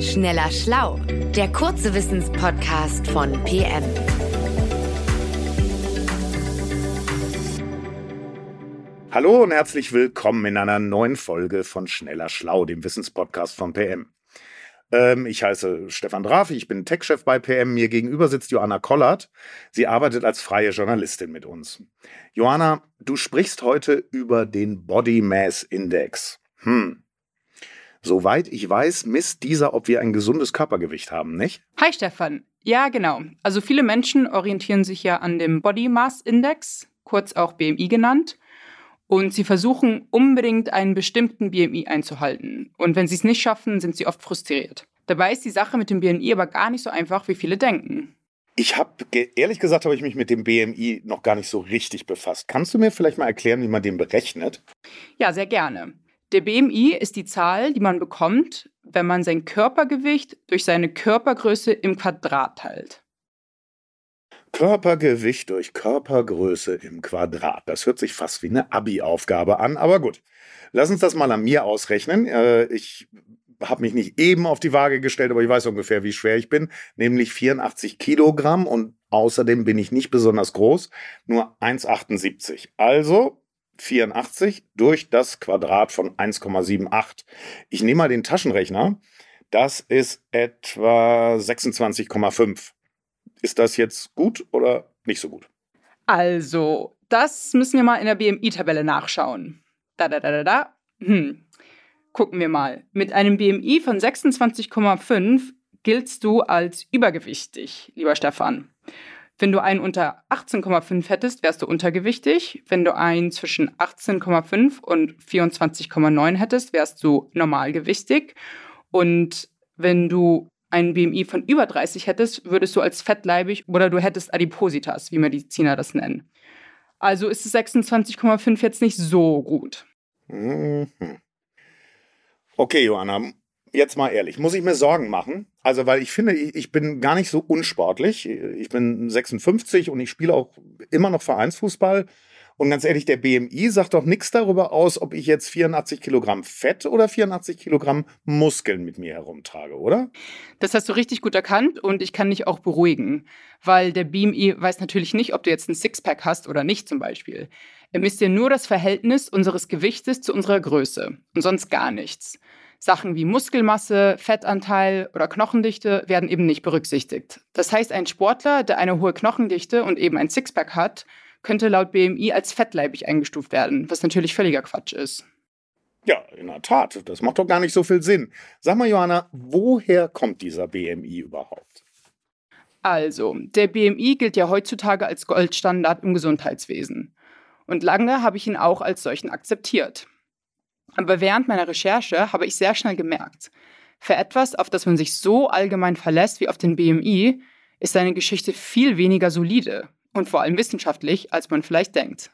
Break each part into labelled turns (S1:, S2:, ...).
S1: Schneller Schlau, der kurze Wissenspodcast von PM.
S2: Hallo und herzlich willkommen in einer neuen Folge von Schneller Schlau, dem Wissenspodcast von PM. Ähm, ich heiße Stefan Drafi, ich bin Tech-Chef bei PM. Mir gegenüber sitzt Johanna Kollert. Sie arbeitet als freie Journalistin mit uns. Johanna, du sprichst heute über den Body Mass Index. Hm. Soweit ich weiß, misst dieser, ob wir ein gesundes Körpergewicht haben, nicht?
S3: Hi Stefan. Ja, genau. Also viele Menschen orientieren sich ja an dem Body Mass Index, kurz auch BMI genannt. Und sie versuchen unbedingt einen bestimmten BMI einzuhalten. Und wenn sie es nicht schaffen, sind sie oft frustriert. Dabei ist die Sache mit dem BMI aber gar nicht so einfach, wie viele denken.
S2: Ich habe, ehrlich gesagt, habe ich mich mit dem BMI noch gar nicht so richtig befasst. Kannst du mir vielleicht mal erklären, wie man den berechnet?
S3: Ja, sehr gerne. Der BMI ist die Zahl, die man bekommt, wenn man sein Körpergewicht durch seine Körpergröße im Quadrat teilt.
S2: Körpergewicht durch Körpergröße im Quadrat. Das hört sich fast wie eine Abi-Aufgabe an, aber gut. Lass uns das mal an mir ausrechnen. Äh, ich habe mich nicht eben auf die Waage gestellt, aber ich weiß ungefähr, wie schwer ich bin, nämlich 84 Kilogramm und außerdem bin ich nicht besonders groß, nur 1,78. Also 84 durch das Quadrat von 1,78. Ich nehme mal den Taschenrechner. Das ist etwa 26,5. Ist das jetzt gut oder nicht so gut?
S3: Also, das müssen wir mal in der BMI-Tabelle nachschauen. Da, da, da, da, da. Hm. Gucken wir mal. Mit einem BMI von 26,5 giltst du als übergewichtig, lieber Stefan. Wenn du einen unter 18,5 hättest, wärst du untergewichtig. Wenn du einen zwischen 18,5 und 24,9 hättest, wärst du normalgewichtig. Und wenn du einen BMI von über 30 hättest, würdest du als fettleibig oder du hättest Adipositas, wie Mediziner das nennen. Also ist es 26,5 jetzt nicht so gut.
S2: Mhm. Okay, Johanna, jetzt mal ehrlich, muss ich mir Sorgen machen? Also, weil ich finde, ich bin gar nicht so unsportlich. Ich bin 56 und ich spiele auch immer noch Vereinsfußball. Und ganz ehrlich, der BMI sagt doch nichts darüber aus, ob ich jetzt 84 Kilogramm Fett oder 84 Kilogramm Muskeln mit mir herumtrage, oder?
S3: Das hast du richtig gut erkannt und ich kann dich auch beruhigen, weil der BMI weiß natürlich nicht, ob du jetzt ein Sixpack hast oder nicht zum Beispiel. Er misst dir nur das Verhältnis unseres Gewichtes zu unserer Größe und sonst gar nichts. Sachen wie Muskelmasse, Fettanteil oder Knochendichte werden eben nicht berücksichtigt. Das heißt, ein Sportler, der eine hohe Knochendichte und eben ein Sixpack hat, könnte laut BMI als fettleibig eingestuft werden, was natürlich völliger Quatsch ist.
S2: Ja, in der Tat. Das macht doch gar nicht so viel Sinn. Sag mal, Johanna, woher kommt dieser BMI überhaupt?
S3: Also, der BMI gilt ja heutzutage als Goldstandard im Gesundheitswesen. Und lange habe ich ihn auch als solchen akzeptiert. Aber während meiner Recherche habe ich sehr schnell gemerkt, für etwas, auf das man sich so allgemein verlässt wie auf den BMI, ist seine Geschichte viel weniger solide und vor allem wissenschaftlich, als man vielleicht denkt.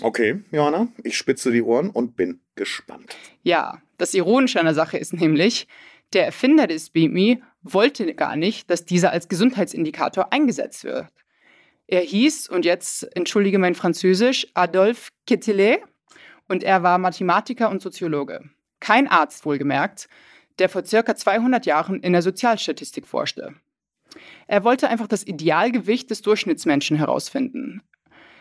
S2: Okay, Johanna, ich spitze die Ohren und bin gespannt.
S3: Ja, das Ironische an der Sache ist nämlich, der Erfinder des BMI wollte gar nicht, dass dieser als Gesundheitsindikator eingesetzt wird. Er hieß, und jetzt entschuldige mein Französisch, Adolphe Quetelet und er war Mathematiker und Soziologe. Kein Arzt wohlgemerkt, der vor circa 200 Jahren in der Sozialstatistik forschte. Er wollte einfach das Idealgewicht des Durchschnittsmenschen herausfinden.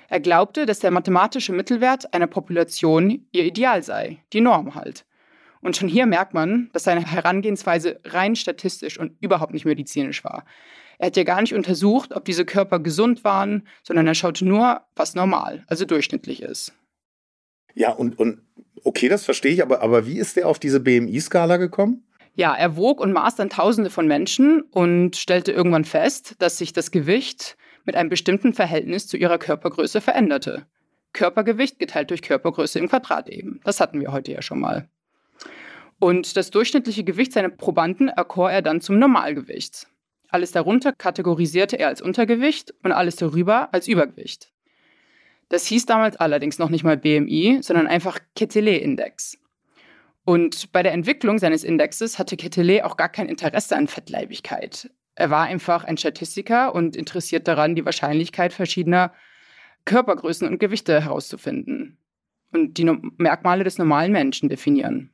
S3: Er glaubte, dass der mathematische Mittelwert einer Population ihr Ideal sei, die Norm halt. Und schon hier merkt man, dass seine Herangehensweise rein statistisch und überhaupt nicht medizinisch war. Er hat ja gar nicht untersucht, ob diese Körper gesund waren, sondern er schaute nur, was normal, also durchschnittlich ist.
S2: Ja, und, und okay, das verstehe ich, aber, aber wie ist der auf diese BMI-Skala gekommen?
S3: Ja, er wog und maß dann Tausende von Menschen und stellte irgendwann fest, dass sich das Gewicht mit einem bestimmten Verhältnis zu ihrer Körpergröße veränderte. Körpergewicht geteilt durch Körpergröße im Quadrat eben. Das hatten wir heute ja schon mal. Und das durchschnittliche Gewicht seiner Probanden erkor er dann zum Normalgewicht. Alles darunter kategorisierte er als Untergewicht und alles darüber als Übergewicht. Das hieß damals allerdings noch nicht mal BMI, sondern einfach Ketelet-Index. Und bei der Entwicklung seines Indexes hatte Ketelet auch gar kein Interesse an Fettleibigkeit. Er war einfach ein Statistiker und interessiert daran, die Wahrscheinlichkeit verschiedener Körpergrößen und Gewichte herauszufinden und die Merkmale des normalen Menschen definieren.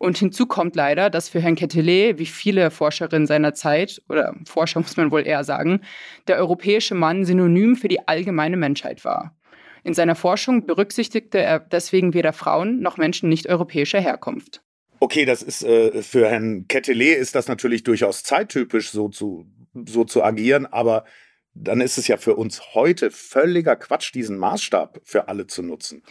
S3: Und hinzu kommt leider, dass für Herrn Quetelet, wie viele Forscherinnen seiner Zeit, oder Forscher muss man wohl eher sagen, der europäische Mann synonym für die allgemeine Menschheit war. In seiner Forschung berücksichtigte er deswegen weder Frauen noch Menschen nicht europäischer Herkunft.
S2: Okay, das ist äh, für Herrn Quetelet ist das natürlich durchaus zeittypisch, so zu, so zu agieren, aber dann ist es ja für uns heute völliger Quatsch, diesen Maßstab für alle zu nutzen.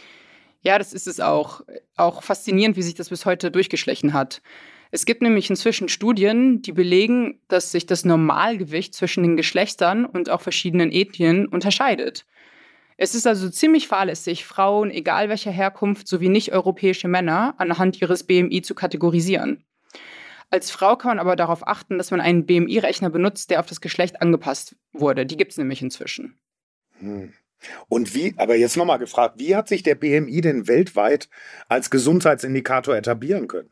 S3: Ja, das ist es auch. Auch faszinierend, wie sich das bis heute durchgeschlichen hat. Es gibt nämlich inzwischen Studien, die belegen, dass sich das Normalgewicht zwischen den Geschlechtern und auch verschiedenen Ethnien unterscheidet. Es ist also ziemlich fahrlässig, Frauen, egal welcher Herkunft, sowie nicht-europäische Männer anhand ihres BMI zu kategorisieren. Als Frau kann man aber darauf achten, dass man einen BMI-Rechner benutzt, der auf das Geschlecht angepasst wurde. Die gibt es nämlich inzwischen.
S2: Hm. Und wie, aber jetzt nochmal gefragt, wie hat sich der BMI denn weltweit als Gesundheitsindikator etablieren können?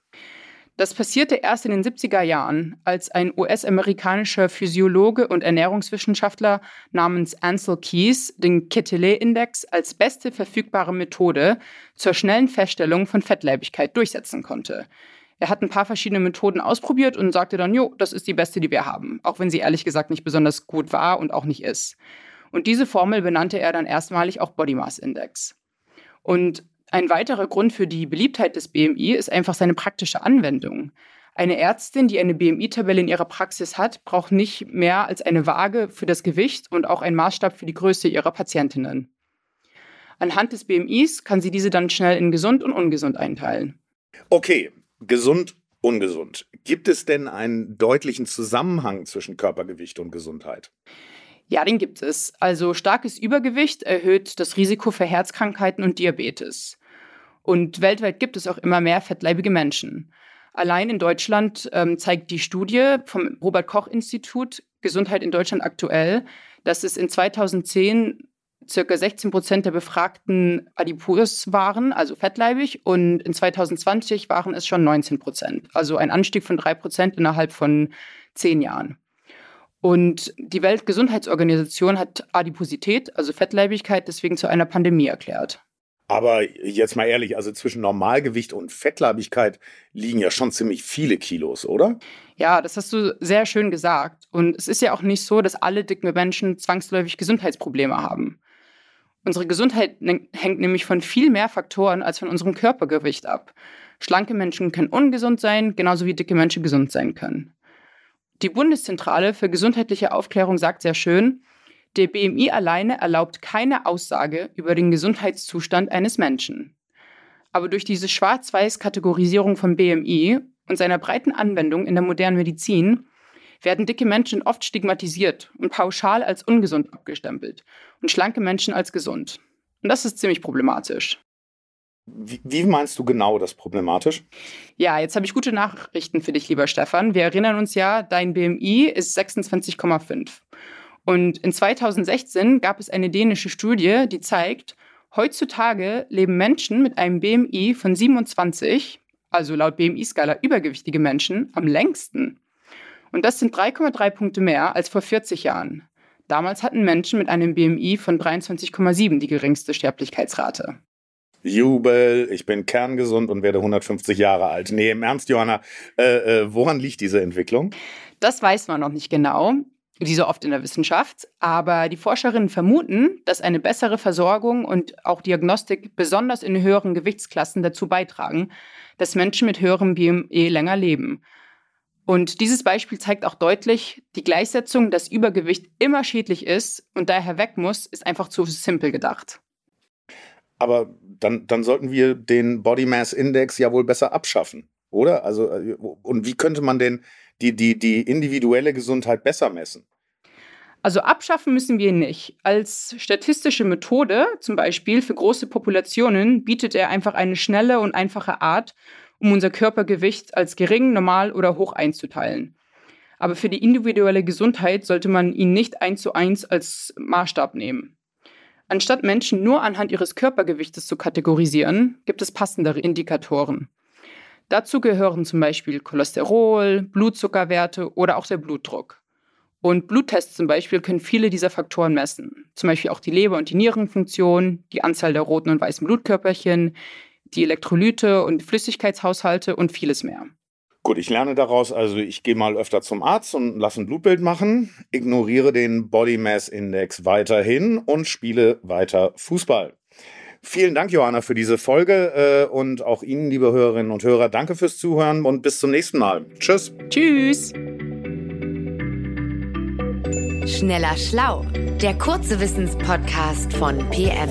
S3: Das passierte erst in den 70er Jahren, als ein US-amerikanischer Physiologe und Ernährungswissenschaftler namens Ansel Keys den Quetelet-Index als beste verfügbare Methode zur schnellen Feststellung von Fettleibigkeit durchsetzen konnte. Er hat ein paar verschiedene Methoden ausprobiert und sagte dann, jo, das ist die beste, die wir haben, auch wenn sie ehrlich gesagt nicht besonders gut war und auch nicht ist. Und diese Formel benannte er dann erstmalig auch Body Mass Index. Und ein weiterer Grund für die Beliebtheit des BMI ist einfach seine praktische Anwendung. Eine Ärztin, die eine BMI-Tabelle in ihrer Praxis hat, braucht nicht mehr als eine Waage für das Gewicht und auch einen Maßstab für die Größe ihrer Patientinnen. Anhand des BMIs kann sie diese dann schnell in gesund und ungesund einteilen.
S2: Okay, gesund, ungesund. Gibt es denn einen deutlichen Zusammenhang zwischen Körpergewicht und Gesundheit?
S3: Ja, den gibt es. Also starkes Übergewicht erhöht das Risiko für Herzkrankheiten und Diabetes. Und weltweit gibt es auch immer mehr fettleibige Menschen. Allein in Deutschland ähm, zeigt die Studie vom Robert Koch Institut Gesundheit in Deutschland aktuell, dass es in 2010 circa 16 Prozent der Befragten adipös waren, also fettleibig, und in 2020 waren es schon 19 Prozent. Also ein Anstieg von drei Prozent innerhalb von zehn Jahren. Und die Weltgesundheitsorganisation hat Adiposität, also Fettleibigkeit, deswegen zu einer Pandemie erklärt.
S2: Aber jetzt mal ehrlich, also zwischen Normalgewicht und Fettleibigkeit liegen ja schon ziemlich viele Kilos, oder?
S3: Ja, das hast du sehr schön gesagt. Und es ist ja auch nicht so, dass alle dicken Menschen zwangsläufig Gesundheitsprobleme haben. Unsere Gesundheit hängt nämlich von viel mehr Faktoren als von unserem Körpergewicht ab. Schlanke Menschen können ungesund sein, genauso wie dicke Menschen gesund sein können. Die Bundeszentrale für gesundheitliche Aufklärung sagt sehr schön, der BMI alleine erlaubt keine Aussage über den Gesundheitszustand eines Menschen. Aber durch diese Schwarz-Weiß-Kategorisierung von BMI und seiner breiten Anwendung in der modernen Medizin werden dicke Menschen oft stigmatisiert und pauschal als ungesund abgestempelt und schlanke Menschen als gesund. Und das ist ziemlich problematisch.
S2: Wie, wie, meinst du genau das problematisch?
S3: Ja, jetzt habe ich gute Nachrichten für dich, lieber Stefan. Wir erinnern uns ja, dein BMI ist 26,5. Und in 2016 gab es eine dänische Studie, die zeigt, heutzutage leben Menschen mit einem BMI von 27, also laut BMI-Skala übergewichtige Menschen, am längsten. Und das sind 3,3 Punkte mehr als vor 40 Jahren. Damals hatten Menschen mit einem BMI von 23,7 die geringste Sterblichkeitsrate.
S2: Jubel, ich bin kerngesund und werde 150 Jahre alt. Nee, im Ernst, Johanna, äh, äh, woran liegt diese Entwicklung?
S3: Das weiß man noch nicht genau, wie so oft in der Wissenschaft. Aber die Forscherinnen vermuten, dass eine bessere Versorgung und auch Diagnostik besonders in höheren Gewichtsklassen dazu beitragen, dass Menschen mit höherem BME länger leben. Und dieses Beispiel zeigt auch deutlich, die Gleichsetzung, dass Übergewicht immer schädlich ist und daher weg muss, ist einfach zu simpel gedacht.
S2: Aber dann, dann sollten wir den Body Mass Index ja wohl besser abschaffen, oder? Also, äh, und wie könnte man denn die, die, die individuelle Gesundheit besser messen?
S3: Also abschaffen müssen wir ihn nicht. Als statistische Methode, zum Beispiel für große Populationen, bietet er einfach eine schnelle und einfache Art, um unser Körpergewicht als gering, normal oder hoch einzuteilen. Aber für die individuelle Gesundheit sollte man ihn nicht eins zu eins als Maßstab nehmen. Anstatt Menschen nur anhand ihres Körpergewichtes zu kategorisieren, gibt es passendere Indikatoren. Dazu gehören zum Beispiel Cholesterol, Blutzuckerwerte oder auch der Blutdruck. Und Bluttests zum Beispiel können viele dieser Faktoren messen. Zum Beispiel auch die Leber- und die Nierenfunktion, die Anzahl der roten und weißen Blutkörperchen, die Elektrolyte und Flüssigkeitshaushalte und vieles mehr.
S2: Gut, ich lerne daraus, also ich gehe mal öfter zum Arzt und lasse ein Blutbild machen, ignoriere den Body Mass Index weiterhin und spiele weiter Fußball. Vielen Dank, Johanna, für diese Folge äh, und auch Ihnen, liebe Hörerinnen und Hörer, danke fürs Zuhören und bis zum nächsten Mal. Tschüss.
S3: Tschüss.
S1: Schneller Schlau, der kurze Wissenspodcast von PM.